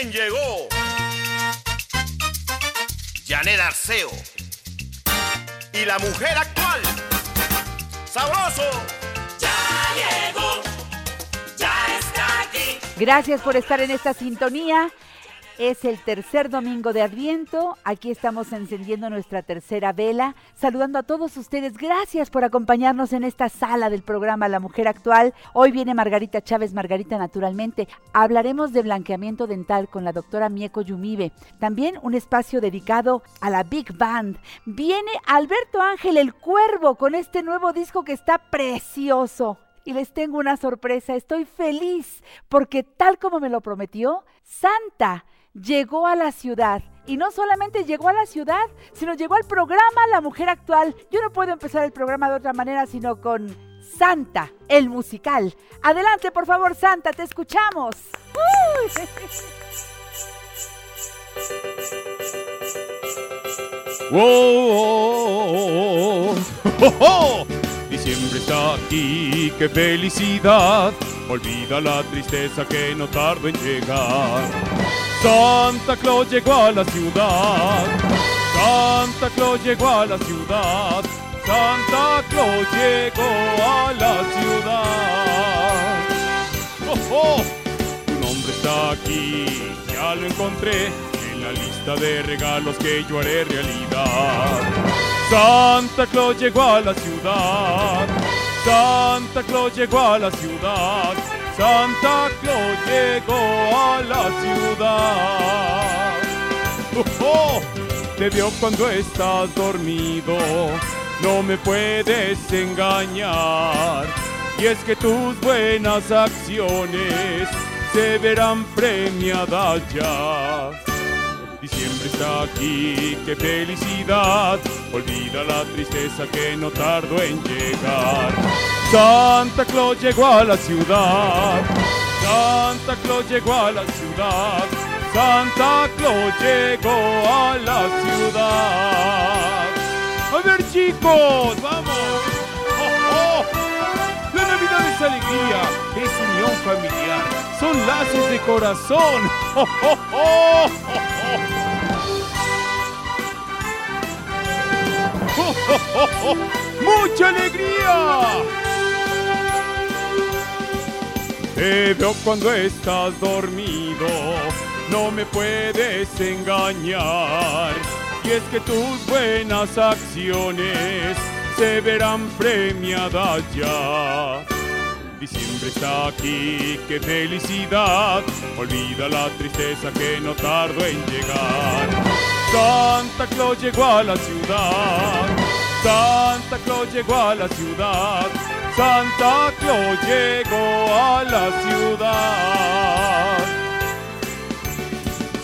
¡Mira quién llegó! Janet Arceo. Y la mujer actual. ¡Sabroso! Ya llegó, ya está aquí. Gracias por estar en esta sintonía. Es el tercer domingo de Adviento. Aquí estamos encendiendo nuestra tercera vela, saludando a todos ustedes. Gracias por acompañarnos en esta sala del programa La Mujer Actual. Hoy viene Margarita Chávez, Margarita Naturalmente. Hablaremos de blanqueamiento dental con la doctora Mieko Yumibe. También un espacio dedicado a la Big Band. Viene Alberto Ángel el Cuervo con este nuevo disco que está precioso. Y les tengo una sorpresa, estoy feliz porque tal como me lo prometió, Santa llegó a la ciudad. Y no solamente llegó a la ciudad, sino llegó al programa La Mujer Actual. Yo no puedo empezar el programa de otra manera sino con Santa, el musical. Adelante, por favor, Santa, te escuchamos. ¡Uy! ¡Wow! ¡Oh, oh! Diciembre está aquí, qué felicidad. Olvida la tristeza que no tardo en llegar. Santa Claus llegó a la ciudad. Santa Claus llegó a la ciudad. Santa Claus llegó a la ciudad. ¡Oh, oh! Tu nombre está aquí, ya lo encontré en la lista de regalos que yo haré realidad. Santa Claus llegó a la ciudad. Santa Claus llegó a la ciudad. Santa Claus llegó a la ciudad. ¡Oh, oh! Te vio cuando estás dormido, no me puedes engañar. Y es que tus buenas acciones se verán premiadas ya. Diciembre está aquí, qué felicidad. Olvida la tristeza que no tardó en llegar. Santa Claus llegó a la ciudad. Santa Claus llegó a la ciudad. Santa Claus llegó a la ciudad. A ver chicos, vamos. ¡Oh, oh! La Navidad es alegría, es unión familiar, son lazos de corazón. ¡Oh, oh, oh! ¡Mucha alegría! Te veo cuando estás dormido, no me puedes engañar. Y es que tus buenas acciones se verán premiadas ya. Diciembre está aquí, qué felicidad. Olvida la tristeza que no tardó en llegar. Santa Claus llegó a la ciudad. Santa Claus llegó a la ciudad. Santa Claus llegó a la ciudad.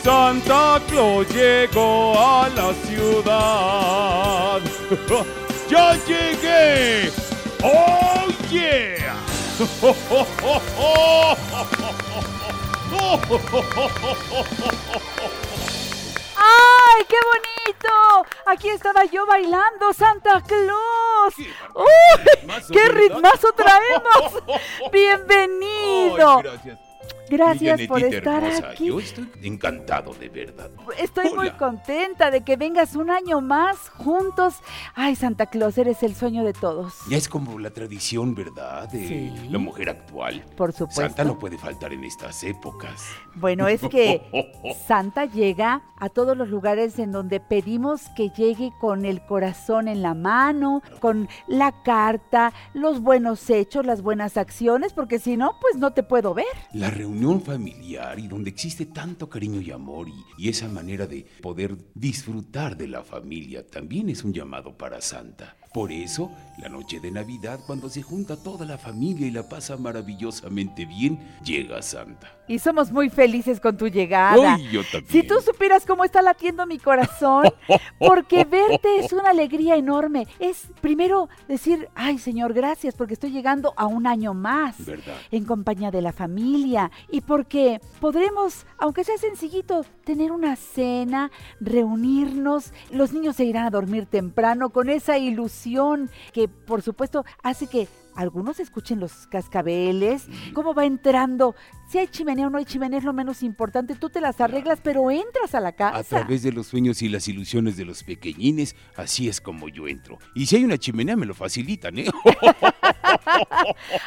Santa Claus llegó a la ciudad. ¡Ya llegué! ¡Oh, yeah! ¡Ay, qué bonito! Aquí estaba yo bailando, Santa Claus. ¡Qué ritmazo traemos! ¡Bienvenido! Ay, gracias. Gracias por estar hermosa, aquí. Yo estoy encantado de verdad. Estoy muy contenta de que vengas un año más juntos. Ay, Santa Claus, eres el sueño de todos. Ya es como la tradición, ¿verdad? De Sí. la mujer actual. Por supuesto. Santa no puede faltar en estas épocas. Bueno, es que Santa llega a todos los lugares en donde pedimos que llegue con el corazón en la mano, con la carta, los buenos hechos, las buenas acciones, porque si no, pues no te puedo ver. La reunión familiar y donde existe tanto cariño y amor y, y esa manera de poder disfrutar de la familia también es un llamado para Santa. Por eso, la noche de Navidad, cuando se junta toda la familia y la pasa maravillosamente bien, llega Santa. Y somos muy felices con tu llegada. ¡Ay, yo también! Si tú supieras cómo está latiendo mi corazón, porque verte es una alegría enorme. Es primero decir, ay Señor, gracias porque estoy llegando a un año más ¿Verdad? en compañía de la familia y porque podremos, aunque sea sencillito, tener una cena, reunirnos, los niños se irán a dormir temprano con esa ilusión que por supuesto hace que algunos escuchen los cascabeles, cómo va entrando. Si hay chimenea o no hay chimenea es lo menos importante, tú te las arreglas, pero entras a la casa. A través de los sueños y las ilusiones de los pequeñines, así es como yo entro. Y si hay una chimenea, me lo facilitan, ¿eh?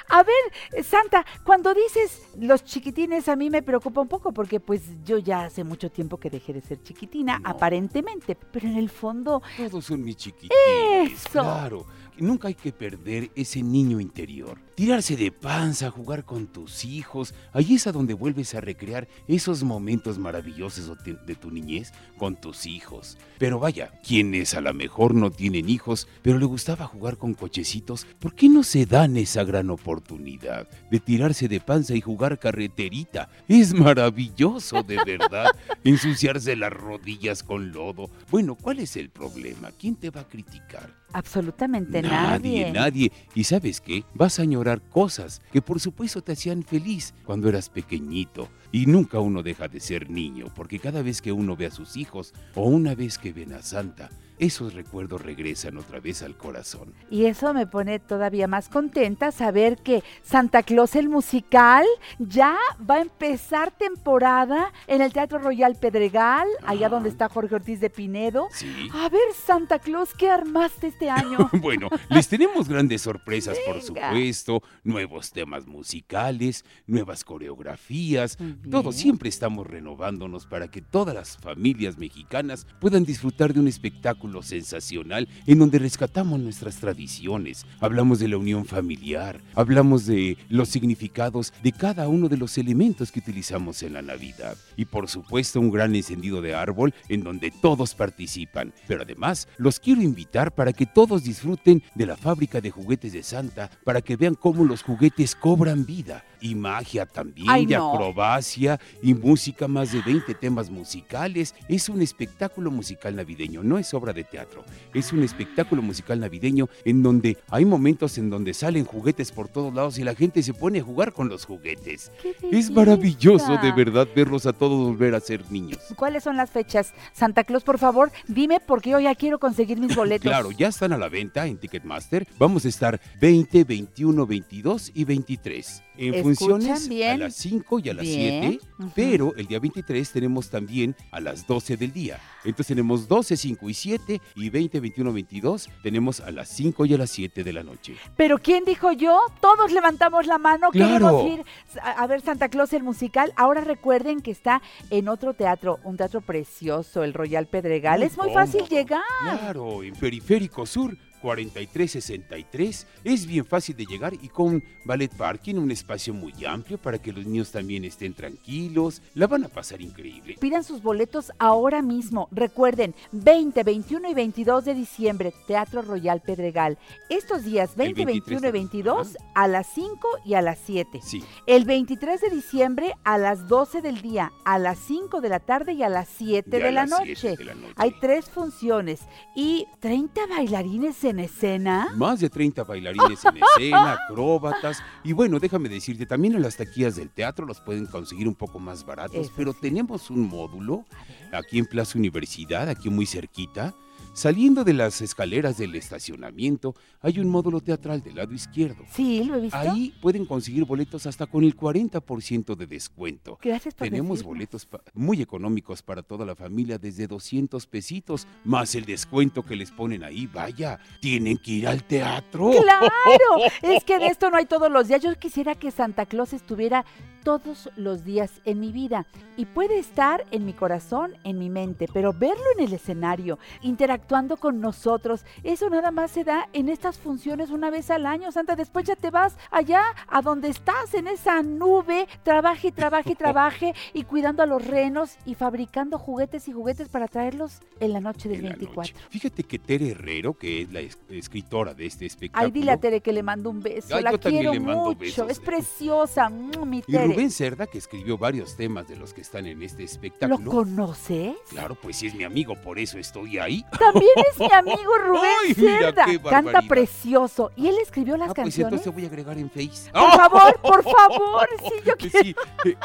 A ver, Santa, cuando dices los chiquitines a mí me preocupa un poco porque pues yo ya hace mucho tiempo que dejé de ser chiquitina, No. aparentemente, pero en el fondo, Todos son mis chiquitines. Eso. Claro. Nunca hay que perder ese niño interior. Tirarse de panza, jugar con tus hijos. Ahí es a donde vuelves a recrear esos momentos maravillosos de tu niñez con tus hijos. Pero vaya, quienes a lo mejor no tienen hijos, pero le gustaba jugar con cochecitos, ¿por qué no se dan esa gran oportunidad de tirarse de panza y jugar carreterita? Es maravilloso, de verdad. Ensuciarse las rodillas con lodo. Bueno, ¿cuál es el problema? ¿Quién te va a criticar? absolutamente Nadie, nadie. nadie. Y sabes qué? Vas a añorar cosas que por supuesto te hacían feliz cuando eras pequeñito. Y nunca uno deja de ser niño, porque cada vez que uno ve a sus hijos o una vez que ven a Santa, esos recuerdos regresan otra vez al corazón. Y eso me pone todavía más contenta saber que Santa Claus el musical ya va a empezar temporada en el Teatro Royal Pedregal, allá donde está Jorge Ortiz de Pinedo. Sí. A ver, Santa Claus, ¿qué armaste este año? Bueno, les tenemos grandes sorpresas, por supuesto, nuevos temas musicales, nuevas coreografías, Muy bien. todo. Siempre estamos renovándonos para que todas las familias mexicanas puedan disfrutar de un espectáculo sensacional en donde rescatamos nuestras tradiciones, hablamos de la unión familiar, hablamos de los significados de cada uno de los elementos que utilizamos en la Navidad. Y por supuesto un gran encendido de árbol en donde todos participan. Pero además los quiero invitar para que todos disfruten de la fábrica de juguetes de Santa, para que vean cómo los juguetes cobran vida y magia también, Ay, no. acrobacia y música, más de 20 temas musicales. Es un espectáculo musical navideño, no es obra de teatro, es un espectáculo musical navideño en donde hay momentos en donde salen juguetes por todos lados y la gente se pone a jugar con los juguetes. ¡Qué Es maravilloso de verdad verlos a todos volver a ser niños. ¿Cuáles son las fechas? Santa Claus, por favor, dime porque yo ya quiero conseguir mis boletos. Claro, ya están a la venta en Ticketmaster. Vamos a estar 20, 21, 22 y 23. En ¿Escuchan funciones a bien? las 5 y a las Bien, 7, ujú. pero el día 23 tenemos también a las 12 del día. Entonces tenemos 12, 5 y 7 y 20, 21, 22 tenemos a las 5 y a las 7 de la noche. Pero ¿quién dijo yo? Todos levantamos la mano, Claro. queremos ir a, a ver Santa Claus el musical. Ahora recuerden que está en otro teatro, un teatro precioso, el Royal Pedregal. es muy fácil cómodo. llegar. Claro, en Periférico Sur 4363. Es bien fácil de llegar y con ballet parking, un espacio muy amplio para que los niños también estén tranquilos. La van a pasar increíble. Pidan sus boletos ahora mismo. Recuerden, 20, 21 y 22 de diciembre, Teatro Royal Pedregal. Estos días, 20, 23 21 y 22, a las 5 y a las 7. Sí. El 23 de diciembre a las 12 del día, a las 5 de la tarde y a las 7 Ya de a la las noche. 7 de la noche. Hay tres funciones y 30 bailarines en escena. Más de 30 bailarines en escena, acróbatas. Y bueno, déjame decirte, también en las taquillas del teatro los pueden conseguir un poco más baratos, Eso pero sí. tenemos un módulo aquí en Plaza Universidad, aquí muy cerquita. Saliendo de las escaleras del estacionamiento, hay un módulo teatral del lado izquierdo. Sí, lo he visto. Ahí pueden conseguir boletos hasta con el 40% de descuento. Gracias por Tenemos boletos muy económicos para toda la familia desde 200 pesitos, más el descuento que les ponen ahí. Vaya, tienen que ir al teatro. ¡Claro! Es que de esto no hay todos los días. Yo quisiera que Santa Claus estuviera todos los días en mi vida y puede estar en mi corazón, en mi mente, pero verlo en el escenario, interactuando con nosotros, eso nada más se da en estas funciones una vez al año, Santa. Después ya te vas allá a donde estás, en esa nube, trabaje y trabaje y trabaje y cuidando a los renos y fabricando juguetes y juguetes para traerlos en la noche del en la 24. noche. Fíjate que Tere Herrero, que es la es- escritora de este espectáculo. Ay, dile a Tere que le mando un beso. Ay, la quiero mucho. besos. Es preciosa. mm, mi Tere. Rubén Cerda, que escribió varios temas de los que están en este ¿Lo espectáculo. conoces? Claro, pues sí es mi amigo, por eso estoy ahí. También es mi amigo Rubén Ay, Cerda. Canta precioso. ¿Y él escribió las Ah, pues canciones? entonces voy a agregar en Face. Por favor, por favor. Sí, yo quiero. Sí,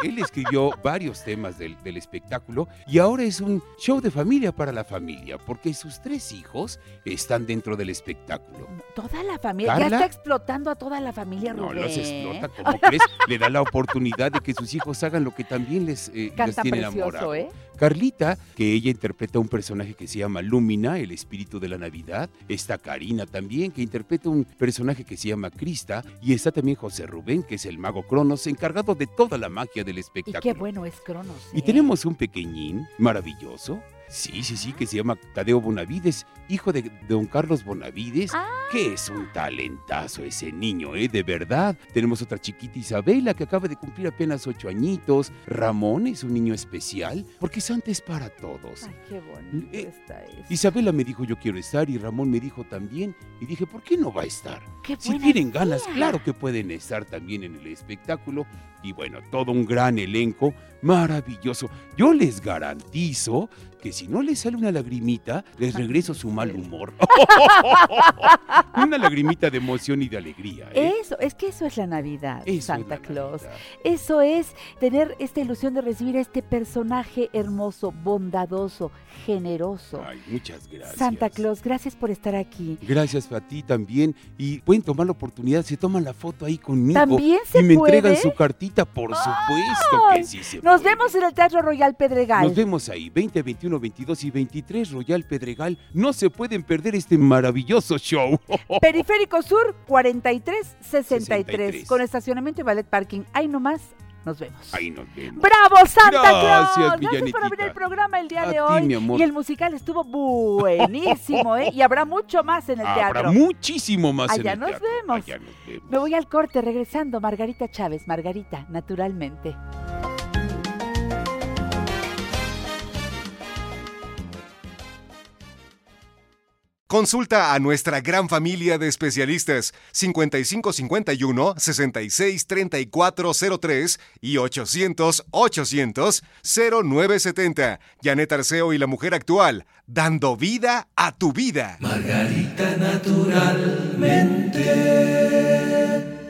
él escribió varios temas del, del espectáculo y ahora es un show de familia para la familia, porque sus tres hijos están dentro del espectáculo. Toda la familia. Ya está explotando a toda la familia No Rubén. los explota, como crees? Le da la oportunidad de que sus hijos hagan lo que también les, eh, Canta tiene precioso. ¿eh? Carlita, que ella interpreta un personaje que se llama Lumina, el espíritu de la Navidad. Está Karina también, que interpreta un personaje que se llama Crista. Y está también José Rubén, que es el mago Cronos, encargado de toda la magia del Y espectáculo. qué bueno es Cronos. Y ¿eh? tenemos un pequeñín maravilloso. Sí, sí, sí, que se llama Tadeo Bonavides, hijo de don Carlos Bonavides, Ah. que es un talentazo ese niño, ¿eh? De verdad. Tenemos otra chiquita Isabela, que acaba de cumplir apenas ocho añitos. Ramón es un niño especial, porque Santa es para todos. Ay, qué bonito Eh, está eso. Isabela me dijo yo quiero estar y Ramón me dijo también. Y dije, ¿por qué no va a estar? Qué Si tienen ganas, idea. claro que pueden estar también en el espectáculo. Y bueno, todo un gran elenco, maravilloso. Yo les garantizo que si no les sale una lagrimita, les regreso su mal humor. una lagrimita de emoción y de alegría. ¿eh? Eso, es que eso es la Navidad, Eso es Santa la Claus. Navidad. Eso es tener esta ilusión de recibir a este personaje hermoso, bondadoso, generoso. Ay, muchas gracias. Santa Claus, gracias por estar aquí. Gracias a ti también. Y pueden tomar la oportunidad, se toman la foto ahí conmigo. ¿También se Y me puede? entregan su cartita, por supuesto que sí se Nos puede. vemos en el Teatro Royal Pedregal. Nos vemos ahí, 20, 21, 22 y 23, Royal Pedregal. No se pueden perder este maravilloso show. Periférico Sur 4363 63. con estacionamiento y ballet parking. Ahí nomás nos vemos. Ahí nos vemos. ¡Bravo, Santa Gracias, Claus! Gracias por abrir el programa el día A de ti, hoy. mi amor. Y el musical estuvo buenísimo, ¿eh? Y habrá mucho más en el Habrá teatro. muchísimo más en Allá el nos teatro. vemos. Allá nos vemos. Me voy al corte regresando. Margarita Chávez, Margarita, naturalmente. Consulta a nuestra gran familia de especialistas 5551 66 3403 y 800 800 0970. Janet Arceo y la mujer actual, dando vida a tu vida.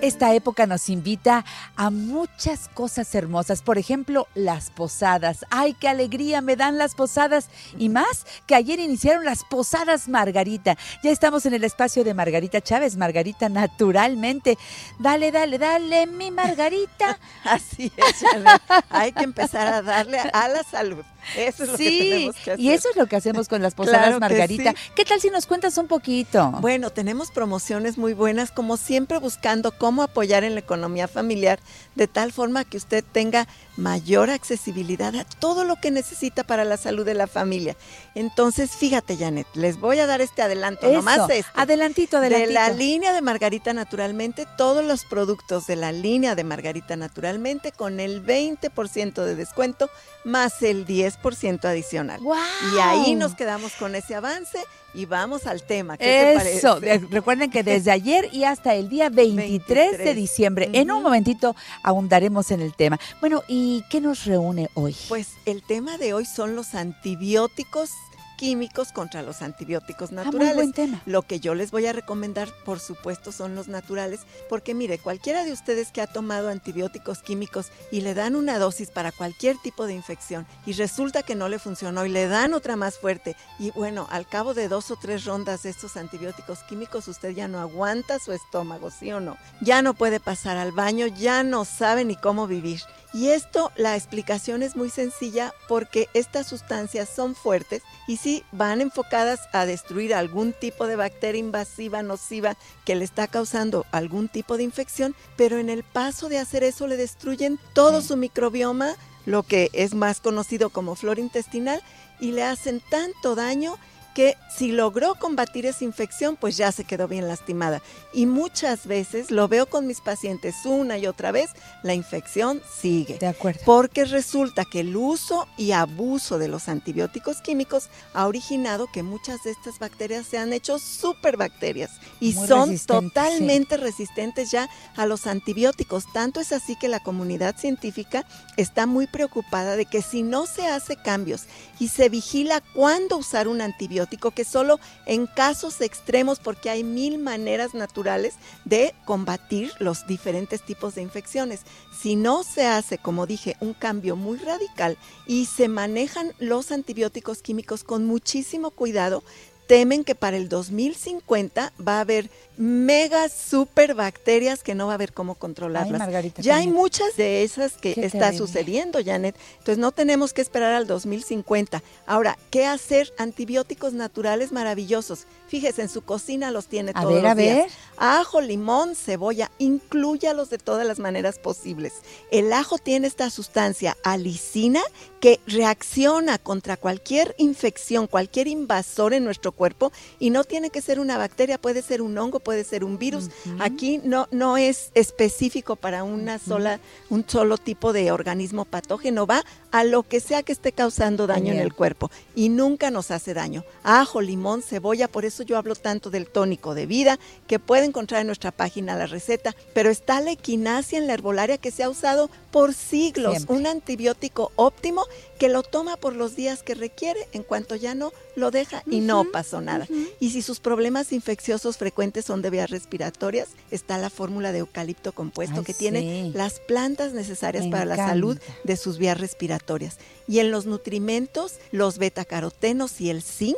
Esta época nos invita a muchas cosas hermosas. Por ejemplo, las posadas. ¡Ay, qué alegría me dan las posadas! Y más que ayer iniciaron las posadas Margarita. Ya estamos en el espacio de Margarita Chávez, Margarita naturalmente. Dale, dale, dale, mi Margarita. Así es, Janet. Hay que empezar a darle a la salud. Eso es lo que Sí, tenemos que hacer. y eso es lo que hacemos con las posadas Claro que Margarita. sí. ¿Qué tal si nos cuentas un poquito? Bueno, tenemos promociones muy buenas, como siempre buscando cómo apoyar en la economía familiar de tal forma que usted tenga mayor accesibilidad a todo lo que necesita para la salud de la familia. Entonces, fíjate, Janet, les voy a dar este adelanto, Eso, nomás este. adelantito, adelantito. De la línea de Margarita Naturalmente, todos los productos de la línea de Margarita Naturalmente con el 20% de descuento más el 10% adicional. ¡Guau! Y ahí nos quedamos con ese avance y vamos al tema. ¿Qué te Eso, parece? de- recuerden que desde ayer y hasta el día 23, de 23. diciembre, en un momentito ahondaremos en el tema. Bueno, ¿y qué nos reúne hoy? Pues el tema de hoy son los antibióticos químicos contra los antibióticos Ah, muy naturales. buen tema. Lo que yo les voy a recomendar, por supuesto, son los naturales, porque mire, cualquiera de ustedes que ha tomado antibióticos químicos y le dan una dosis para cualquier tipo de infección y resulta que no le funcionó y le dan otra más fuerte y bueno, al cabo de dos o tres rondas de estos antibióticos químicos usted ya no aguanta su estómago, ¿sí o no? Ya no puede pasar al baño, ya no sabe ni cómo vivir. Y esto, la explicación es muy sencilla porque estas sustancias son fuertes y sí van enfocadas a destruir algún tipo de bacteria invasiva, nociva, que le está causando algún tipo de infección, pero en el paso de hacer eso le destruyen todo su microbioma, lo que es más conocido como flora intestinal, y le hacen tanto daño que si logró combatir esa infección, pues ya se quedó bien lastimada. Y muchas veces lo veo con mis pacientes una y otra vez, la infección sigue. De acuerdo. Porque resulta que el uso y abuso de los antibióticos químicos ha originado que muchas de estas bacterias se han hecho superbacterias y Muy son totalmente resistentes ya a los antibióticos. Tanto es así que la comunidad científica está muy preocupada de que si no se hace cambios y se vigila cuándo usar un antibiótico, que solo en casos extremos, porque hay mil maneras naturales de combatir los diferentes tipos de infecciones. Si no se hace, como dije, un cambio muy radical y se manejan los antibióticos químicos con muchísimo cuidado, temen que para el 2050 va a haber mega super bacterias que no va a haber cómo controlarlas. Ay, ya hay muchas de esas que Qué está terrible. sucediendo, Janet. Entonces no tenemos que esperar al 2050. Ahora, ¿qué hacer? Antibióticos naturales maravillosos. Fíjese, en su cocina los tiene A todos ver, los a días. ver. Ajo, limón, cebolla, inclúyalos de todas las maneras posibles. El ajo tiene esta sustancia alicina que reacciona contra cualquier infección, cualquier invasor en nuestro cuerpo y no tiene que ser una bacteria, puede ser un hongo, puede ser un virus. Aquí no no es específico para una sola un solo tipo de organismo patógeno, va a lo que sea que esté causando daño en el cuerpo y nunca nos hace daño. Ajo, limón, cebolla, por eso yo hablo tanto del tónico de vida que puede encontrar en nuestra página la receta, pero está la equinacia en la herbolaria que se ha usado por siglos, Siempre. un antibiótico óptimo que lo toma por los días que requiere, en cuanto ya no lo deja y no pasó nada. Y si sus problemas infecciosos frecuentes son de vías respiratorias, está la fórmula de eucalipto compuesto Ay, que tiene las plantas necesarias Me para la salud de sus vías respiratorias. Y en los nutrimentos, los betacarotenos y el zinc,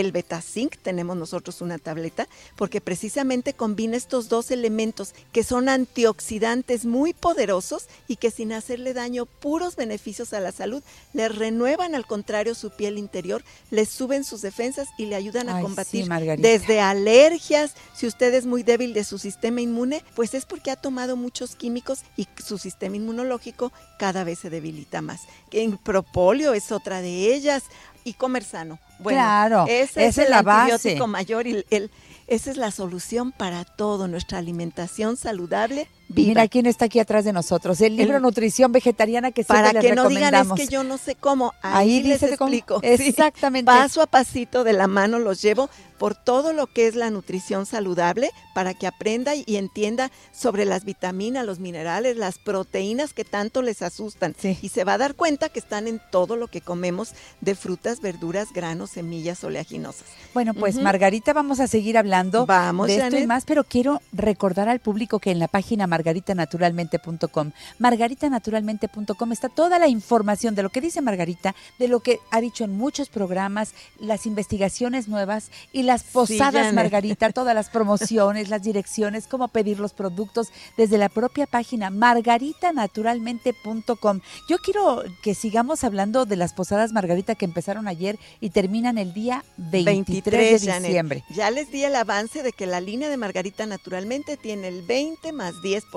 el betazinc, tenemos nosotros una tableta, porque precisamente combina estos dos elementos que son antioxidantes muy poderosos y que sin hacerle daño, puros beneficios a la salud, le renuevan al contrario su piel interior, le suben sus defensas y le ayudan a Ay, combatir desde alergias, si usted es muy débil de su sistema inmune, pues es porque ha tomado muchos químicos y su sistema inmunológico cada vez se debilita más. El propóleo es otra de ellas y comer sano. Bueno, Claro, ese es esa es el la base. antibiótico mayor y el, esa es la solución para todo, nuestra alimentación saludable. Viva. Mira quién está aquí atrás de nosotros. El libro El- Nutrición Vegetariana que siempre para les que no digan es que yo no sé cómo. Ahí, Ahí les dice cómo. explico. Sí. Exactamente. Paso a pasito de la mano los llevo por todo lo que es la nutrición saludable para que aprenda y entienda sobre las vitaminas, los minerales, las proteínas que tanto les asustan. Sí. Y se va a dar cuenta que están en todo lo que comemos de frutas, verduras, granos, semillas oleaginosas. Bueno, pues. Margarita, vamos a seguir hablando Vamos, de esto y más, pero quiero recordar al público que en la página margaritanaturalmente.com, margaritanaturalmente.com está toda la información de lo que dice Margarita, de lo que ha dicho en muchos programas, las investigaciones nuevas y las posadas. Margarita, todas las promociones, las direcciones, cómo pedir los productos desde la propia página margaritanaturalmente.com. Yo quiero que sigamos hablando de las posadas Margarita que empezaron ayer y terminan el día 23, de Janet. diciembre. Ya les di el avance de que la línea de Margarita naturalmente tiene el 20 más 10%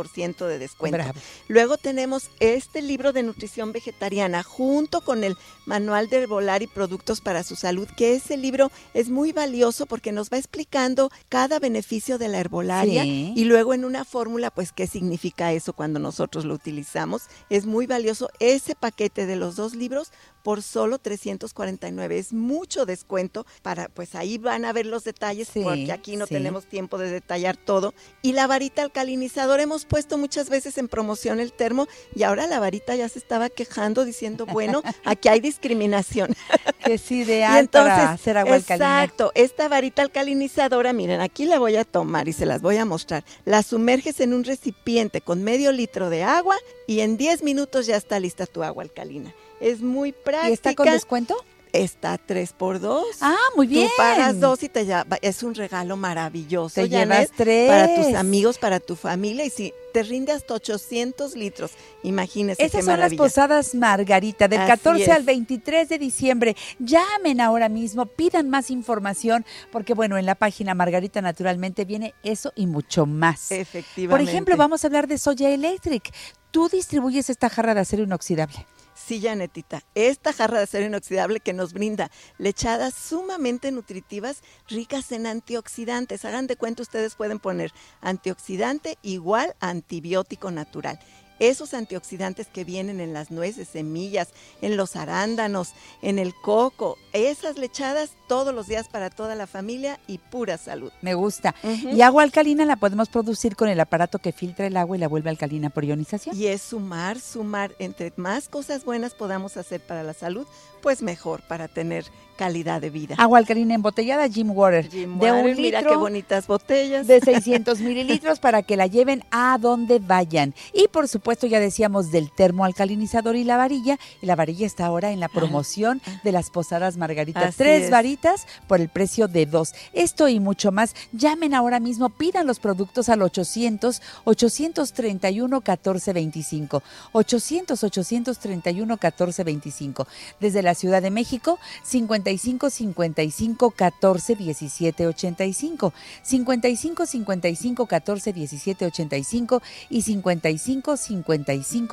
de descuento. Bravo. Luego tenemos este libro de nutrición vegetariana junto con el manual de herbolaria y productos para su salud, que ese libro es muy valioso porque nos va explicando cada beneficio de la herbolaria Sí. y luego en una fórmula, pues qué significa eso cuando nosotros lo utilizamos. Es muy valioso ese paquete de los dos libros por solo 349. Es mucho descuento para, pues ahí van a ver los detalles Sí, porque aquí no sí. tenemos tiempo de detallar todo. Y la varita alcalinizadora hemos puesto muchas veces en promoción el termo y ahora la varita ya se estaba quejando diciendo, bueno, aquí hay discriminación. Que Y ideal entonces, para hacer agua alcalina. exacto, esta varita alcalinizadora, miren, aquí la voy a tomar y se las voy a mostrar. La sumerges en un recipiente con medio litro de agua y en 10 minutos ya está lista tu agua alcalina. Es muy práctica. ¿Y está con descuento? Está 3 por 2 Ah, muy bien. Tú pagas dos y te ya, es un regalo maravilloso. Te Janet, llevas tres. Para tus amigos, para tu familia. Y si te rinde hasta 800 litros, imagínese Esas qué son las posadas Margarita, del Así 14 es. al 23 de diciembre. Llamen ahora mismo, pidan más información, porque bueno, en la página Margarita naturalmente viene eso y mucho más. Efectivamente. Por ejemplo, vamos a hablar de Soya Electric. Tú distribuyes esta jarra de acero inoxidable. Sí, Janetita, esta jarra de acero inoxidable que nos brinda lechadas sumamente nutritivas, ricas en antioxidantes. Hagan de cuenta, ustedes pueden poner antioxidante igual antibiótico natural. Esos antioxidantes que vienen en las nueces, semillas, en los arándanos, en el coco, esas lechadas todos los días para toda la familia y pura salud. Me gusta. Y agua alcalina la podemos producir con el aparato que filtra el agua y la vuelve alcalina por ionización. Y es sumar, sumar. Entre más cosas buenas podamos hacer para la salud, pues mejor para tener calidad de vida. Agua alcalina embotellada, Jim Water. Jim de Water, un mira litro qué bonitas botellas. de 600 mililitros para que la lleven a donde vayan. Y por supuesto ya decíamos del termoalcalinizador y la varilla. Y la varilla está ahora en la promoción de las posadas Margarita. Así Tres es. varitas por el precio de dos. Esto y mucho más. Llamen ahora mismo, pidan los productos al 800 831 1425. 800 831 1425. Desde la Ciudad de México, 55 55 14 17 85. 55 55 14 17 85 y 55 55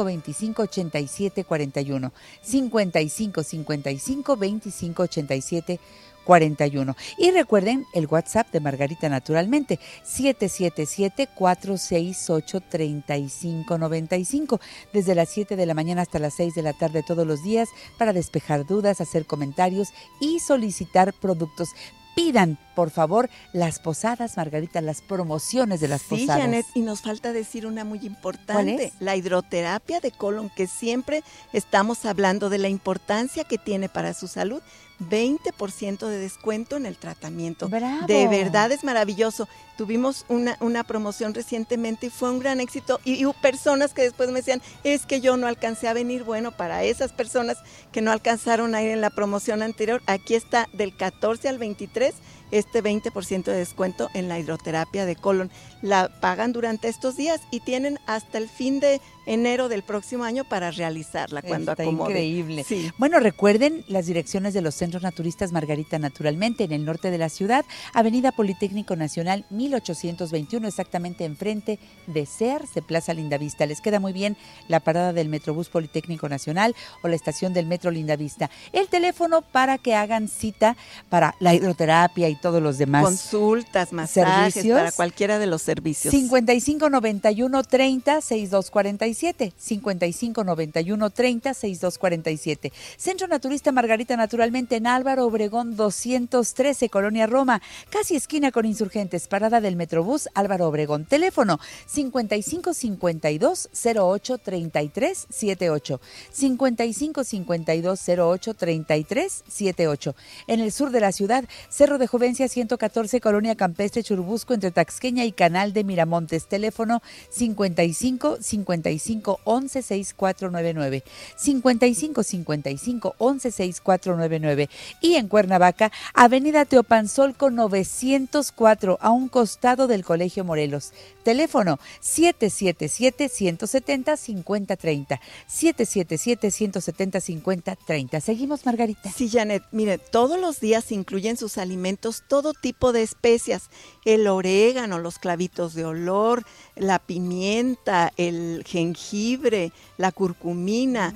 25 87 41. 55 55 25 87 41. Y recuerden el WhatsApp de Margarita Naturalmente, 777-468-3595, desde las 7 de la mañana hasta las 6 de la tarde todos los días para despejar dudas, hacer comentarios y solicitar productos. Pidan, por favor, las posadas, Margarita, las promociones de las Sí, posadas. Janet, y nos falta decir una muy importante, ¿Cuál es? la hidroterapia de colon, que siempre estamos hablando de la importancia que tiene para su salud. 20% de descuento en el tratamiento. ¡Bravo! De verdad es maravilloso. Tuvimos una, una promoción recientemente y fue un gran éxito. Y, y hubo personas que después me decían, es que yo no alcancé a venir. Bueno, para esas personas que no alcanzaron a ir en la promoción anterior, aquí está del 14 al 23 este 20% de descuento en la hidroterapia de colon. La pagan durante estos días y tienen hasta el fin de enero del próximo año para realizarla cuando Está acomode. increíble. Sí. Bueno, recuerden las direcciones de los centros naturistas Margarita Naturalmente en el norte de la ciudad, Avenida Politécnico Nacional 1821, exactamente enfrente de Sears de Plaza Lindavista. Les queda muy bien la parada del Metrobús Politécnico Nacional o la estación del Metro Lindavista. El teléfono para que hagan cita para la hidroterapia y todos los demás. Consultas, masajes, servicios. para cualquiera de los servicios. 55 91 30 6247. 55 91 30 6247. Centro Naturista Margarita Naturalmente en Álvaro Obregón 213, Colonia Roma. Casi esquina con insurgentes. Parada del Metrobús Álvaro Obregón. Teléfono 55 52 08 33 78. 55 52 08 33 78. En el sur de la ciudad, Cerro de Jovencia 114, Colonia Campestre Churubusco, entre Taxqueña y Canal de Miramontes. Teléfono 55 55 11 6499. 55 55 11 6499. Y en Cuernavaca, Avenida Teopanzolco 904, a un costado del Colegio Morelos. Teléfono 777-170-5030. 777-170-5030. Seguimos, Margarita. Sí, Janet, mire, todos los días incluyen sus alimentos todo tipo de especias, el orégano, los clavitos de olor, la pimienta, el jengibre, la curcumina,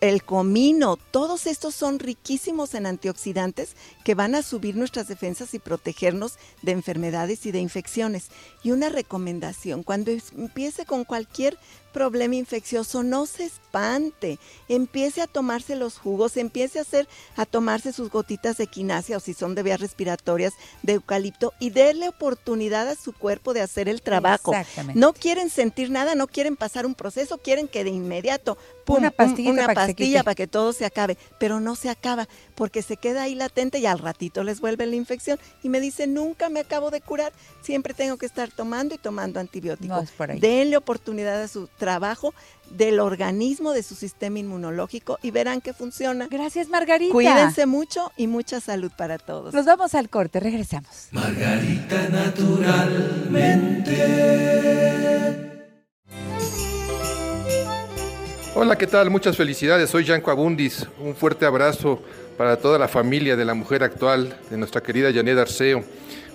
el comino, todos estos son riquísimos en antioxidantes que van a subir nuestras defensas y protegernos de enfermedades y de infecciones. Y una recomendación, cuando empiece con cualquier problema infeccioso, no se espante, empiece a tomarse los jugos, empiece a hacer, a tomarse sus gotitas de quinasia o si son de vías respiratorias de eucalipto y déle oportunidad a su cuerpo de hacer el trabajo. Exactamente. No quieren sentir nada, no quieren pasar un proceso, quieren que de inmediato pum, Una pastillita una para pastilla para que todo se acabe, pero no se acaba porque se queda ahí latente y al ratito les vuelve la infección y me dice, nunca me acabo de curar, siempre tengo que estar tomando y tomando antibióticos. No es por ahí. Denle oportunidad a su trabajo del organismo, de su sistema inmunológico y verán que funciona. Gracias, Margarita. Cuídense mucho y mucha salud para todos. Nos vamos al corte, regresamos. Margarita naturalmente. Hola, ¿qué tal? Muchas felicidades. Soy Janco Abundis. Un fuerte abrazo para toda la familia de la mujer actual, de nuestra querida Janet Arceo.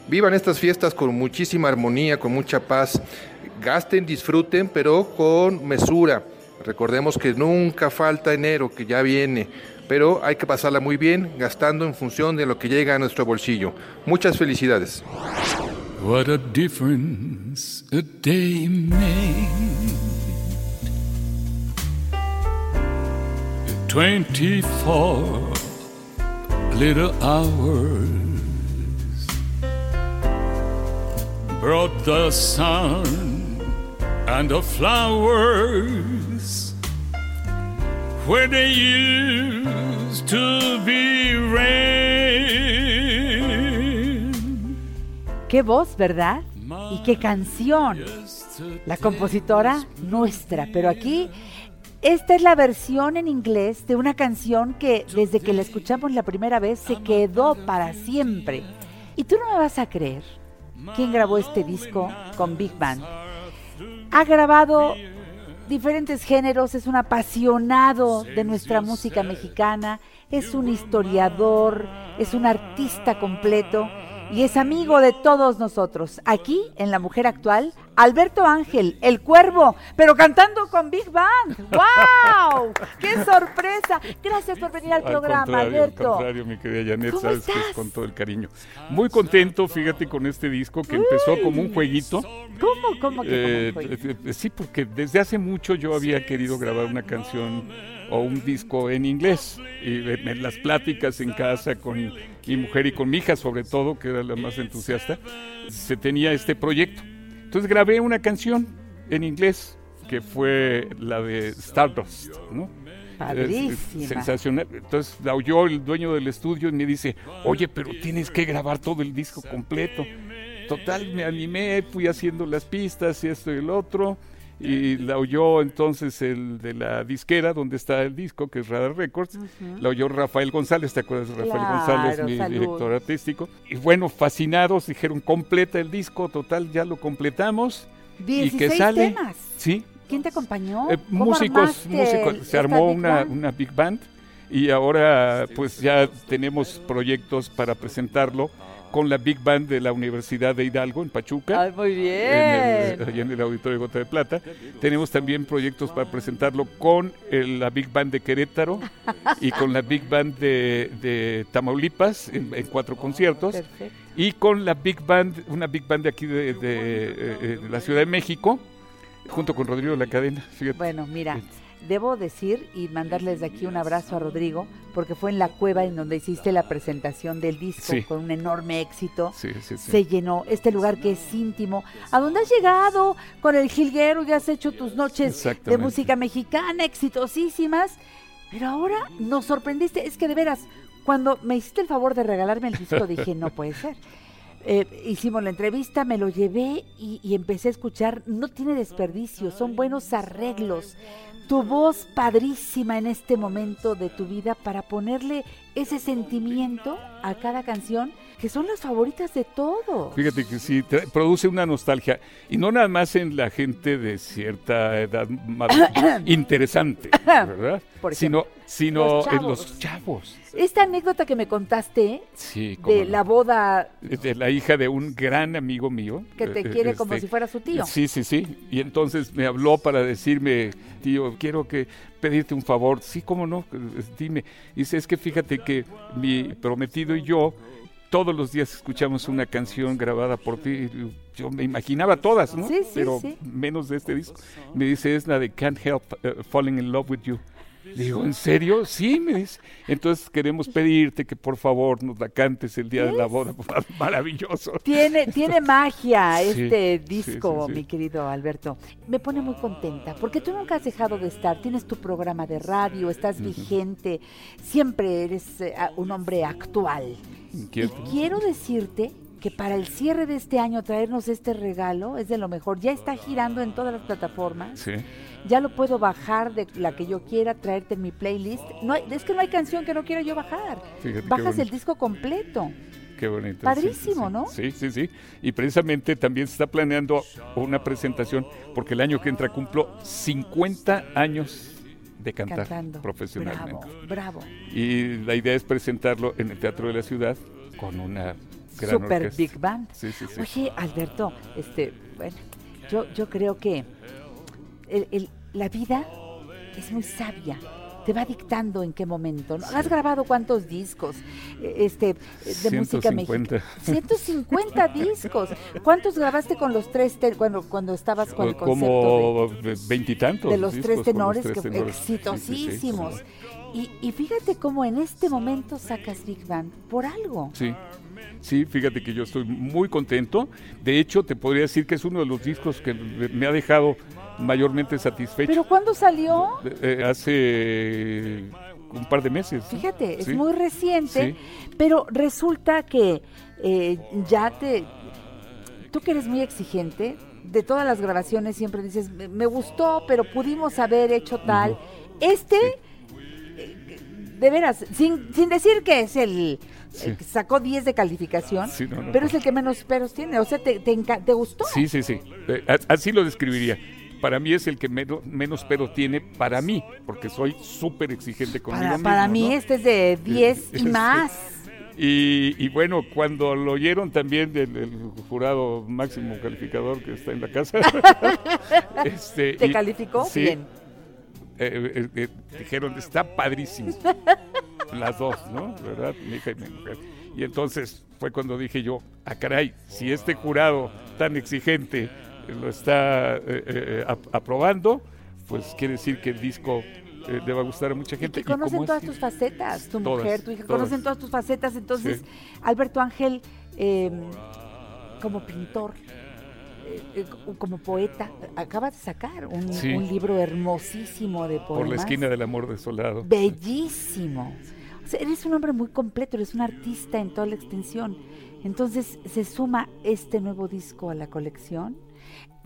Vivan estas fiestas con muchísima armonía, con mucha paz. Gasten, disfruten, pero con mesura. Recordemos que nunca falta enero, que ya viene, pero hay que pasarla muy bien, gastando en función de lo que llega a nuestro bolsillo. Muchas felicidades. What a difference a day made. 24 little hours brought the sun and the flowers where they used to be rain. Qué voz, ¿verdad? Y qué canción. La compositora nuestra, pero aquí esta es la versión en inglés de una canción que desde que la escuchamos la primera vez se quedó para siempre. Y tú no me vas a creer quién grabó este disco con Big Band. Ha grabado diferentes géneros, es un apasionado de nuestra música mexicana, es un historiador, es un artista completo y es amigo de todos nosotros. Aquí, en La Mujer Actual, Alberto Ángel, el cuervo, pero cantando con Big Band. ¡Wow! ¡Qué sorpresa! Gracias por venir al, programa, contrario, Alberto. Al contrario, mi querida Janet, ¿Cómo sabes que es con todo el cariño. Muy contento, fíjate, con este disco que empezó como un jueguito. ¿Cómo, cómo que Eh, cómo fue? eh, eh, sí, porque desde hace mucho yo había querido grabar una canción o un disco en inglés. Y en las pláticas en casa con mi mujer y con mi hija, sobre todo, que era la más entusiasta, se tenía este proyecto. Entonces grabé una canción en inglés que fue la de Stardust, ¿no? Padrísima. Sensacional. Entonces la oyó el dueño del estudio y me dice, oye, pero tienes que grabar todo el disco completo. Total, me animé, fui haciendo las pistas y esto y el otro. Y la oyó entonces el de la disquera donde está el disco, que es Radar Records. La oyó Rafael González, ¿te acuerdas de Rafael Claro, González, mi director artístico? Y bueno, fascinados, dijeron, completa el disco, total, ya lo completamos. ¿Y 16 que sale? temas. Sí, ¿Quién te acompañó? eh, ¿Cómo músicos, músicos, se armó una, una big band y ahora pues ya tenemos proyectos para presentarlo con la big band de la Universidad de Hidalgo en Pachuca. Ay, muy en bien. el, allá en el Auditorio Gota de Plata. Tenemos también proyectos para presentarlo con el- la Big Band de Querétaro y con la Big Band de, de Tamaulipas en, en cuatro conciertos. Perfecto. Y con la Big Band, una Big Band de aquí de, de, eh, eh, de la Ciudad de México, junto con Rodrigo de la Cadena. Fíjate. Bueno, mira, debo decir y mandarles de aquí un abrazo a Rodrigo, porque fue en la cueva en donde hiciste la presentación del disco Sí. con un enorme éxito. Sí, sí, sí. Se llenó este lugar que es íntimo, a donde has llegado con el jilguero y has hecho tus noches de música mexicana exitosísimas, pero ahora nos sorprendiste. Es que de veras, cuando me hiciste el favor de regalarme el disco, dije, no puede ser. Eh, hicimos la entrevista, me lo llevé y, y empecé a escuchar. No tiene desperdicio, son buenos arreglos. Tu voz padrísima en este momento de tu vida para ponerle ese sentimiento a cada canción, que son las favoritas de todo. Fíjate que sí, produce una nostalgia. Y no nada más en la gente de cierta edad más interesante, ¿verdad? Por sino ejemplo, sino los en los chavos. Esta anécdota que me contaste Sí, de no. la boda de la hija de un gran amigo mío. que te eh, quiere como este, si fuera su tío. Sí, sí, sí. Y entonces me habló para decirme, tío, quiero que pedirte un favor. Sí, cómo no, Eh, dime. Dice, es que fíjate que mi prometido y yo todos los días escuchamos una canción grabada por ti. Yo me imaginaba todas, ¿no? Sí, sí, Pero sí. menos de este disco. Me dice, es la de Can't Help uh, Falling in Love with You. Le digo, ¿en serio? Sí, me dice. Entonces queremos pedirte que por favor nos la cantes el día de la boda. Maravilloso. Tiene, tiene magia este sí, disco, sí, sí. mi querido Alberto. Me pone muy contenta porque tú nunca has dejado de estar. Tienes tu programa de radio, estás vigente, siempre eres eh, un hombre actual. Inquieto. Y quiero decirte que para el cierre de este año traernos este regalo es de lo mejor. Ya está girando en todas las plataformas. Sí. Ya lo puedo bajar de la que yo quiera, traerte en mi playlist. No hay- es que no hay canción que no quiera yo bajar. Fíjate Bajas el disco completo. Qué bonito. Padrísimo, sí, ¿no? Sí, sí, sí. Y precisamente también se está planeando una presentación porque el año que entra cumplo 50 años de cantar Cantando. profesionalmente. Bravo, bravo. Y la idea es presentarlo en el Teatro de la Ciudad con una gran Super orquesta. Big Band. Sí, sí, sí. Oye, Alberto, este, bueno, yo, yo creo que el- el- la vida es muy sabia. Te va dictando en qué momento. ¿no? ¿Has grabado cuántos discos eh, este, de música 150. mexicana? 150 discos. ¿Cuántos grabaste con los tres cuando, cuando estabas con el concepto como veintitantos de, de los tres los tenores, tres que tenores. Sí, sí, sí, exitosísimos? Y, y fíjate cómo en este momento sacas Big Band por algo. Sí, sí, fíjate que yo estoy muy contento. De hecho, te podría decir que es uno de los discos que me ha dejado mayormente satisfecho. ¿Pero cuándo salió? Eh, hace un par de meses. Fíjate, es muy reciente, Sí. pero resulta que eh, ya te... Tú que eres muy exigente, de todas las grabaciones siempre dices, me, gustó, pero pudimos haber hecho tal. Este, eh, de veras, sin, sin decir que es el, que sacó 10 de calificación, Sí, no, no, pero no. es el que menos peros tiene. O sea, ¿te, te, te gustó? Sí, sí, sí. Eh, así lo describiría. Para mí es el que menos, menos pero tiene para mí, porque soy súper exigente conmigo Para, mismo, para mí ¿no? este es de 10 y Sí. más. Y, y bueno, cuando lo oyeron también del, del jurado máximo calificador que está en la casa, este, ¿Te y- calificó? sí, Bien. eh, eh, eh, dijeron, está padrísimo. Las dos, ¿no? ¿Verdad? Mi hija y mi mujer. Y entonces fue cuando dije yo, ah, caray, si este jurado tan exigente lo está eh, eh, ap- aprobando, pues quiere decir que el disco eh, le va a gustar a mucha gente. Que conocen todas tus facetas, tu Todas, mujer, tu hija, todas. conocen todas tus facetas. Entonces, Sí. Alberto Ángel, eh, como pintor, eh, eh, como poeta, acaba de sacar un, Sí. un libro hermosísimo de poemas. por la esquina del amor desolado. Bellísimo. O sea, eres un hombre muy completo, eres un artista en toda la extensión. Entonces, se suma este nuevo disco a la colección.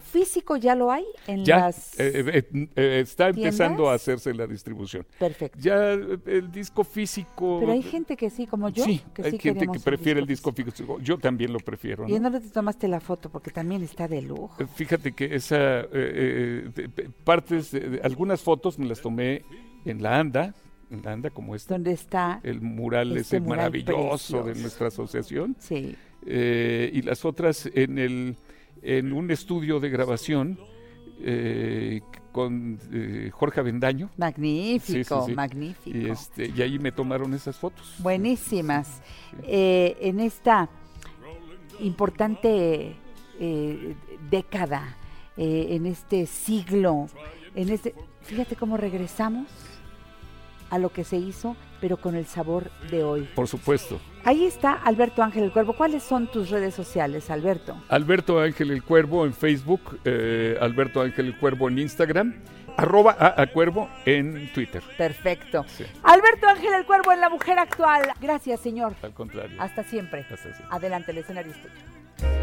Físico ya lo hay en Ya las... eh, eh, eh, está empezando tiendas? a hacerse la distribución. Perfecto. Ya eh, el disco físico. Pero hay gente que sí, como yo, sí, que hay sí gente que prefiere el disco físico. Yo también lo prefiero. ¿Y ¿no? te tomaste la foto? Porque también está de lujo. Eh, Fíjate que esa eh, eh, partes, de, algunas fotos me las tomé en la ANDA, en la ANDA como esta. ¿Dónde está? El mural este ese mural maravilloso de nuestra asociación. Sí. Eh, y las otras en el en un estudio de grabación eh, con eh, Jorge Avendaño. Magnífico, Sí, sí, sí. magnífico. Y, este, y ahí me tomaron esas fotos. Buenísimas. Eh, en esta importante eh, década, eh, en este siglo, en este, fíjate cómo regresamos a lo que se hizo, pero con el sabor de hoy. Por supuesto. Ahí está Alberto Ángel el Cuervo. ¿Cuáles son tus redes sociales, Alberto? Alberto Ángel el Cuervo en Facebook, eh, Alberto Ángel el Cuervo en Instagram, arroba a, a Cuervo en Twitter. Perfecto. Sí, Alberto Ángel el Cuervo en La Mujer Actual. Gracias, señor. al contrario. Hasta siempre. Hasta siempre. Adelante, el escenario es tuyo.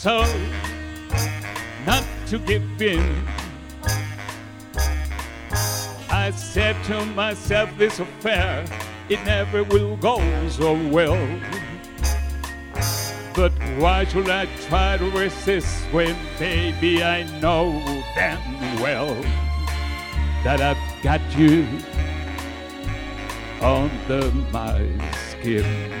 so not to give in. I said to myself, this affair, it never will go so well. But why should I try to resist when, baby, I know damn well that I've got you under my skin.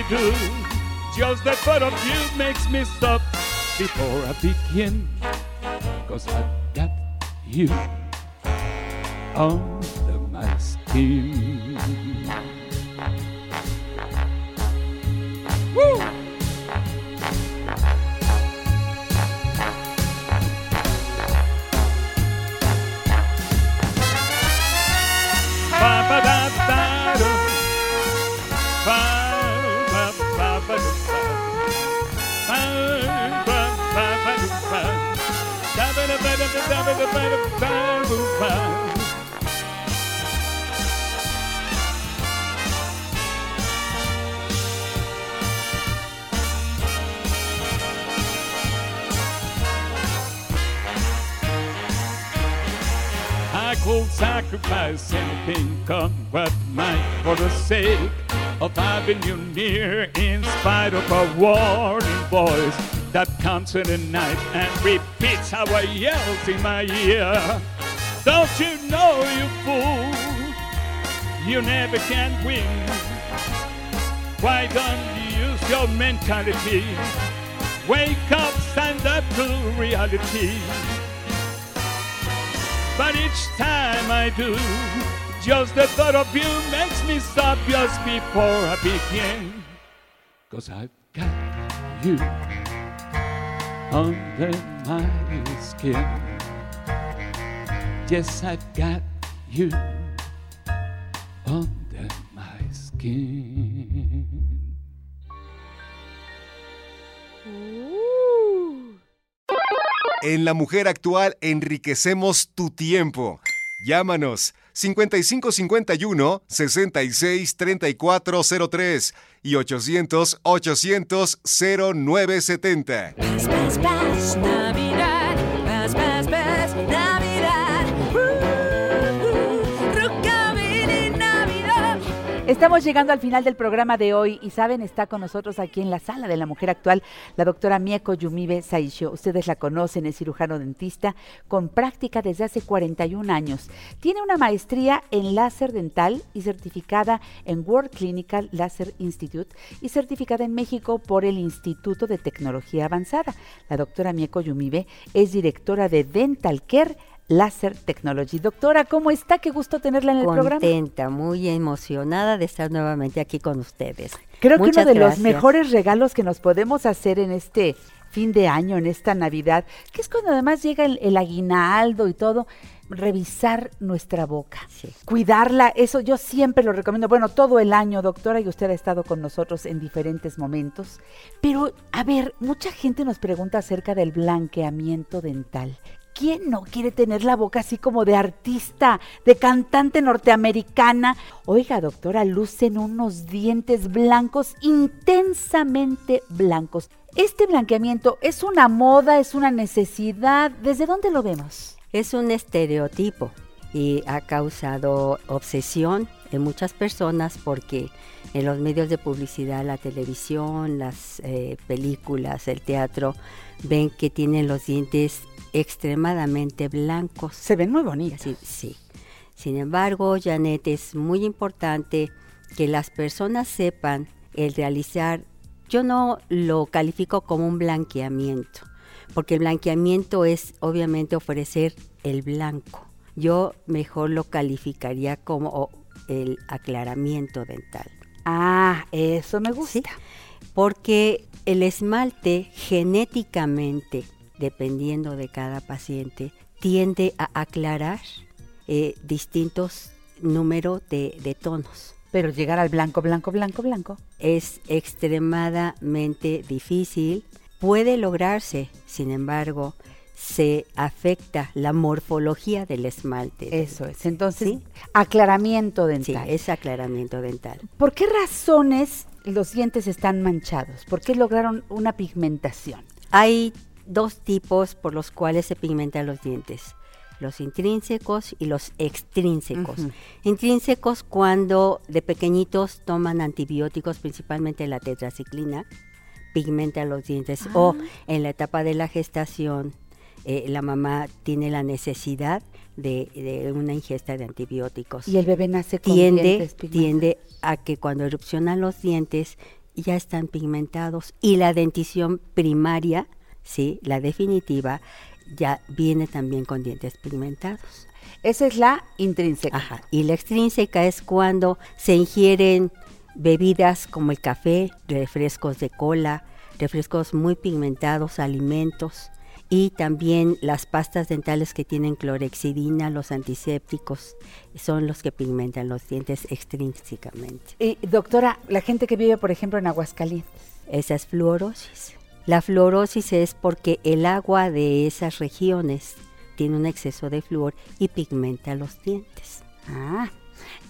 I do, just that thought of you makes me stop before I begin. Cause I've got you under my skin. Sacrifice anything, come what might, for the sake of having you near, in spite of a warning voice that comes in the night and repeats our yells in my ear. Don't you know, you fool, you never can win. Why don't you use your mentality? Wake up, stand up to reality. But each time I do, just the thought of you makes me stop just before I begin. Cause I've got you Yes, I've got you. En La Mujer Actual enriquecemos tu tiempo. Llámanos 5551 66 3403 y 800 800 0970. Paz, paz, paz, Navidad. Estamos llegando al final del programa de hoy y saben, está con nosotros aquí en la sala de la mujer actual la doctora Mieko Yumibe Saisho. Ustedes la conocen, es cirujano dentista con práctica desde hace 41 años. Tiene una maestría en láser dental y certificada en World Clinical Laser Institute y certificada en México por el Instituto de Tecnología Avanzada. La doctora Mieko Yumibe es directora de Dental Care Laser Technology. Doctora, ¿cómo está? Qué gusto tenerla en el programa. Contenta, muy emocionada de estar nuevamente aquí con ustedes. Creo que uno de los mejores regalos que nos podemos hacer en este fin de año, en esta Navidad, que es cuando además llega el, el aguinaldo y todo, revisar nuestra boca, cuidarla, eso yo siempre lo recomiendo, bueno, todo el año, doctora, y usted ha estado con nosotros en diferentes momentos, pero a ver, mucha gente nos pregunta acerca del blanqueamiento dental. ¿Quién no quiere tener la boca así como de artista, de cantante norteamericana? Oiga, doctora, lucen unos dientes blancos, intensamente blancos. ¿Este blanqueamiento es una moda, es una necesidad? ¿Desde dónde lo vemos? Es un estereotipo y ha causado obsesión en muchas personas porque en los medios de publicidad, la televisión, las eh, películas, el teatro, ven que tienen los dientes extremadamente blancos. Se ven muy bonitos. Sí, sí. Sin embargo, Janet, es muy importante que las personas sepan el realizar, yo no lo califico como un blanqueamiento, porque el blanqueamiento es obviamente ofrecer el blanco. Yo mejor lo calificaría como el aclaramiento dental. Ah, eso me gusta. Porque el esmalte genéticamente, dependiendo de cada paciente, tiende a aclarar eh, distintos números de, de tonos. Pero llegar al blanco, blanco, blanco, blanco. Es extremadamente difícil. Puede lograrse, sin embargo, se afecta la morfología del esmalte. Eso es. Entonces, aclaramiento dental. Sí, es aclaramiento dental. ¿Por qué razones los dientes están manchados? ¿Por qué lograron una pigmentación? Hay dos tipos por los cuales se pigmentan los dientes. Los intrínsecos y los extrínsecos. Intrínsecos cuando de pequeñitos toman antibióticos, principalmente la tetraciclina, pigmenta los dientes. O Ah. en la etapa de la gestación, eh, la mamá tiene la necesidad de, de una ingesta de antibióticos. Y el bebé nace con tiende, dientes pigmentados. tiende a que cuando erupcionan los dientes ya están pigmentados y la dentición primaria, sí, la definitiva, ya viene también con dientes pigmentados. Esa es la intrínseca. Ajá. Y la extrínseca es cuando se ingieren bebidas como el café, refrescos de cola, refrescos muy pigmentados, alimentos y también las pastas dentales que tienen clorexidina, los antisépticos, son los que pigmentan los dientes extrínsecamente. Y, doctora, la gente que vive, por ejemplo, en Aguascalientes. Esa es fluorosis. La fluorosis es porque el agua de esas regiones tiene un exceso de flúor y pigmenta los dientes. Ah,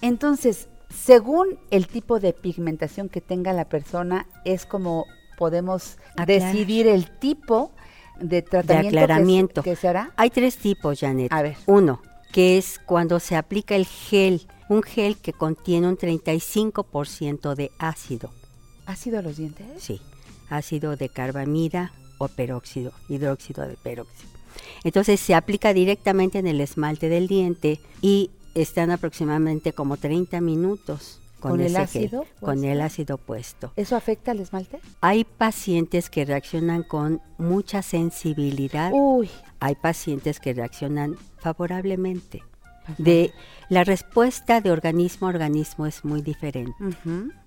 entonces, según el tipo de pigmentación que tenga la persona, es como podemos Aclarar. decidir el tipo de tratamiento que se- aclaramiento. que se hará. Hay tres tipos, Janet. A ver. Uno, que es cuando se aplica el gel, un gel que contiene un 35% de ácido. ¿Ácido a los dientes? Sí, ácido de carbamida o peróxido, hidróxido de peróxido. Entonces se aplica directamente en el esmalte del diente y están aproximadamente como 30 minutos con, ¿Con el ese gel, ácido con el ácido puesto. ¿Eso afecta al esmalte? Hay pacientes que reaccionan con mucha sensibilidad. Uy, Hay pacientes que reaccionan favorablemente. De la respuesta de organismo a organismo es muy diferente.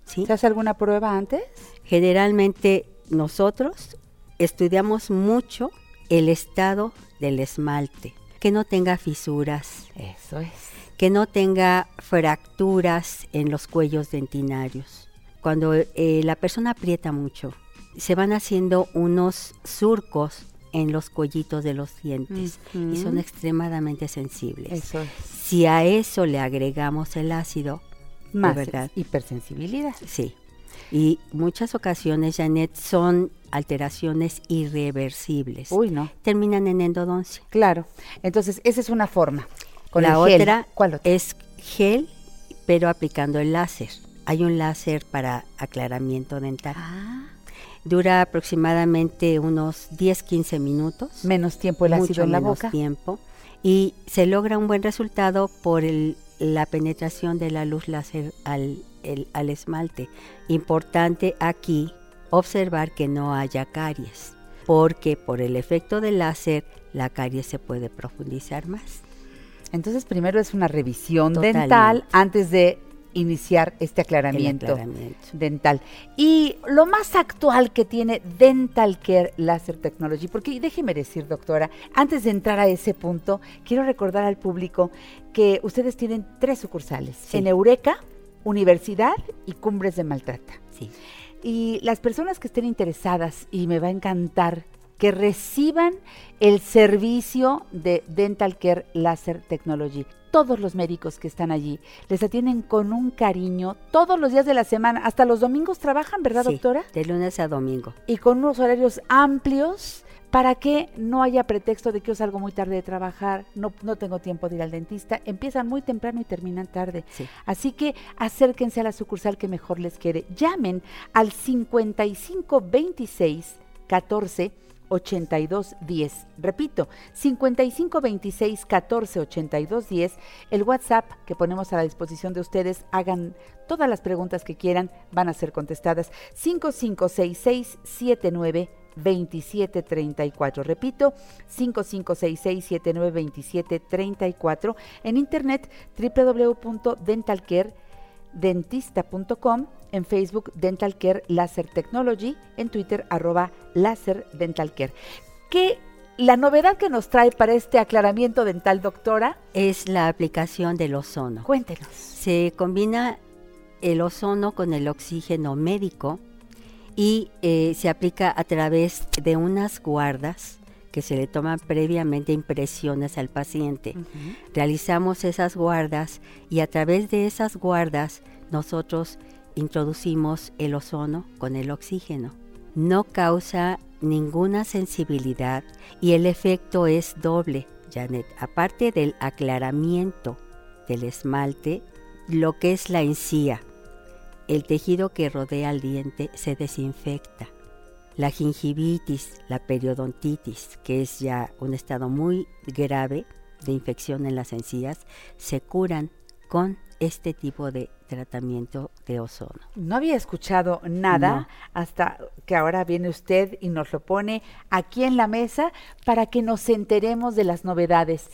¿se hace alguna prueba antes? Generalmente nosotros estudiamos mucho el estado del esmalte, que no tenga fisuras, Eso es. que no tenga fracturas en los cuellos dentinarios. Cuando eh, la persona aprieta mucho, se van haciendo unos surcos en los cuellitos de los dientes y son extremadamente sensibles. Eso es. Si a eso le agregamos el ácido, Más verdad, hipersensibilidad. Sí. Y muchas ocasiones, Janet, son alteraciones irreversibles. Uy, no. Terminan en endodoncia. Claro. Entonces, esa es una forma. Con la el gel. otra ¿Cuál otra? es gel, pero aplicando el láser. Hay un láser para aclaramiento dental. Ah, Dura aproximadamente unos 10-15 minutos. menos tiempo el ácido mucho en la menos boca. tiempo. Y se logra un buen resultado por el- la penetración de la luz láser al, el- al esmalte. Importante aquí observar que no haya caries, porque por el efecto del láser la caries se puede profundizar más. Entonces, primero es una revisión Totalmente. dental antes de iniciar este aclaramiento, aclaramiento. dental. Y lo más actual que tiene Dental Care Laser Technology, porque déjeme decir, doctora, antes de entrar a ese punto, quiero recordar al público que ustedes tienen tres sucursales, Sí. en Eureka, Universidad y Cumbres de Maltrata. Sí. Y las personas que estén interesadas, y me va a encantar, que reciban el servicio de Dental Care Laser Technology. Todos los médicos que están allí les atienden con un cariño todos los días de la semana, hasta los domingos trabajan, ¿verdad, Sí, doctora? De lunes a domingo. Y con unos horarios amplios para que no haya pretexto de que yo salgo muy tarde de trabajar, no, no tengo tiempo de ir al dentista. Empiezan muy temprano y terminan tarde. Sí. Así que acérquense a la sucursal que mejor les quede. Llamen al 5526 14 82 10. Repito, 55 26 14 82 10. El WhatsApp que ponemos a la disposición de ustedes, hagan todas las preguntas que quieran, van a ser contestadas. 5566 79 2734. Repito, 5566 79 2734. En internet www.dentalcare.dentista.com, en Facebook Dental Care Laser Technology, en Twitter arroba Laser Dental Care. ¿Qué la novedad que nos trae para este aclaramiento dental, doctora? Es la aplicación del ozono. Cuéntenos. Se combina el ozono con el oxígeno médico y eh, se aplica a través de unas guardas que se le toman previamente impresiones al paciente. Realizamos esas guardas y a través de esas guardas nosotros introducimos el ozono con el oxígeno. no causa ninguna sensibilidad y el efecto es doble, Janet. Aparte del aclaramiento del esmalte, lo que es la encía, el tejido que rodea al diente se desinfecta. La gingivitis, la periodontitis, que es ya un estado muy grave de infección en las encías, se curan con este tipo de tratamiento de ozono. No había escuchado nada No. hasta que ahora viene usted y nos lo pone aquí en la mesa para que nos enteremos de las novedades.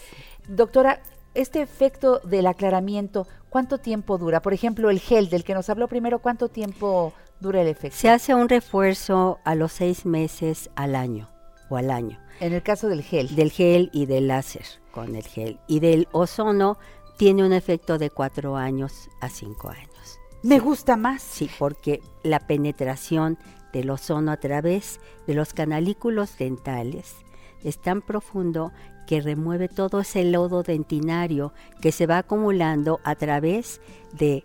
Doctora, este efecto del aclaramiento, ¿cuánto tiempo dura? Por ejemplo, el gel del que nos habló primero, ¿cuánto tiempo dura el efecto? Se hace un refuerzo a los seis meses al año o al año. En el caso del gel. Del gel y del láser con el gel. Y del ozono tiene un efecto de cuatro años a cinco años. Me gusta más. Sí, porque la penetración del ozono a través de los canalículos dentales es tan profundo que remueve todo ese lodo dentinario que se va acumulando a través de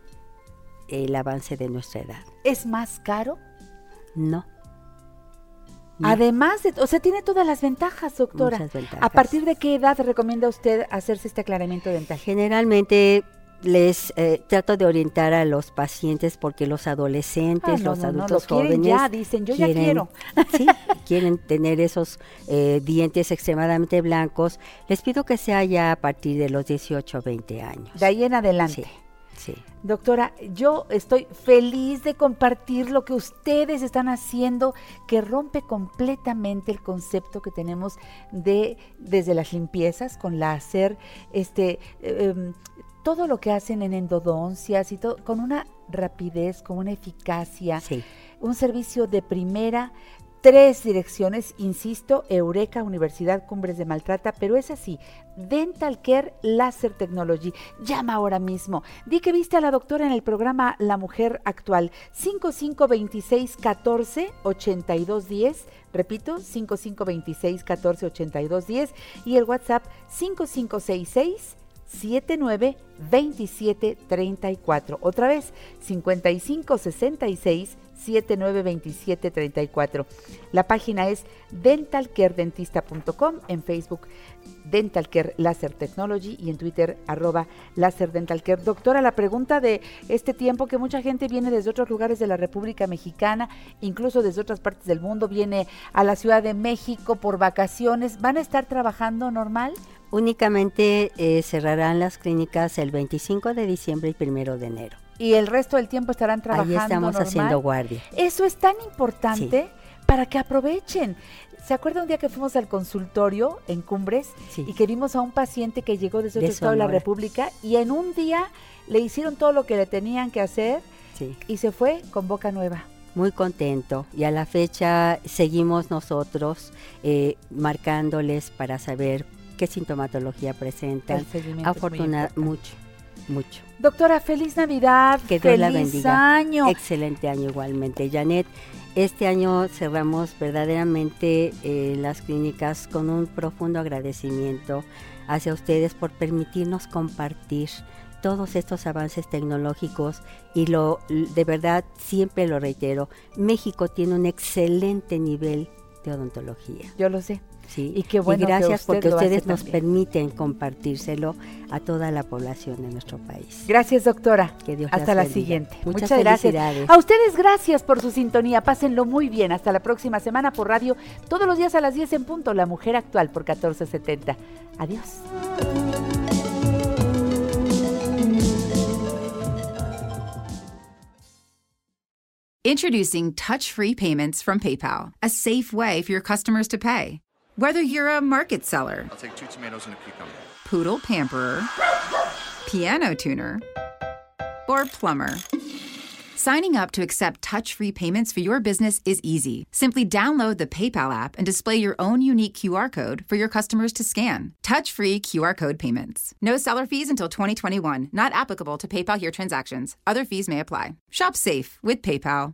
el avance de nuestra edad. ¿Es más caro? No. No. Además de, o sea, tiene todas las ventajas, doctora. Muchas ventajas. ¿A partir de qué edad recomienda usted hacerse este aclaramiento dental? Generalmente les eh, trato de orientar a los pacientes porque los adolescentes, Ah, no, los no, no, adultos lo quieren jóvenes ya, dicen, "Yo ya quieren- quiero". Sí, quieren tener esos eh, dientes extremadamente blancos. Les pido que sea ya a partir de los 18 o 20 años. De ahí en adelante. Sí, sí. Doctora, yo estoy feliz de compartir lo que ustedes están haciendo, que rompe completamente el concepto que tenemos de desde las limpiezas con láser, este, eh, em, todo lo que hacen en endodoncias y todo, con una rapidez, con una eficacia, un servicio de primera. Tres direcciones, insisto, Eureka, Universidad Cumbres de Maltrata, pero es así, Dental Care Laser Technology. Llama ahora mismo. Di que viste a la doctora en el programa La Mujer Actual, 5526 14 82 10. Repito, 5526 14 82 10 y el WhatsApp 5566 79 27 34. Otra vez, 55 66 79 27 34. La página es dentalcaredentista.com, en Facebook Dental Care Laser Technology y en Twitter arroba Laser Dental Care. Doctora, la pregunta de este tiempo que mucha gente viene desde otros lugares de la República Mexicana, incluso desde otras partes del mundo, viene a la Ciudad de México por vacaciones, ¿van a estar trabajando normal? Únicamente eh, cerrarán las clínicas el 25 de diciembre y primero de enero. Y el resto del tiempo estarán trabajando Ahí estamos normal? haciendo guardia. Eso es tan importante para que aprovechen. ¿Se acuerda un día que fuimos al consultorio en Cumbres y que vimos a un paciente que llegó desde otro De estado de la. República y en un día le hicieron todo lo que le tenían que hacer y se fue con boca nueva? Muy contento y a la fecha seguimos nosotros eh, marcándoles para saber qué sintomatología presentan. Muy Afortunada, mucho, mucho. Doctora, feliz Navidad, Que Dios feliz la bendiga. año. Excelente año igualmente. Janet, este año cerramos verdaderamente eh, las clínicas con un profundo agradecimiento hacia ustedes por permitirnos compartir todos estos avances tecnológicos y lo de verdad siempre lo reitero, México tiene un excelente nivel de odontología. Yo lo sé. Sí. Y qué bueno que gracias usted porque lo hace ustedes nos también. permiten compartírselo a toda la población de nuestro país. Gracias, doctora. Que Dios Hasta la bendiga. siguiente. Muchas Muchas gracias. A ustedes gracias por su sintonía. Pásenlo muy bien. Hasta la próxima semana por radio. Todos los días a las 10 en punto. La Mujer Actual por 1470. Adiós. Introducing touch free payments from PayPal, a safe way for your customers to pay. Whether you're a market seller, I'll take two tomatoes and a cucumber. poodle pamperer, piano tuner, or plumber. Signing up to accept touch free payments for your business is easy. Simply download the PayPal app and display your own unique QR code for your customers to scan. Touch free QR code payments. No seller fees until 2021, not applicable to PayPal here transactions. Other fees may apply. Shop safe with PayPal.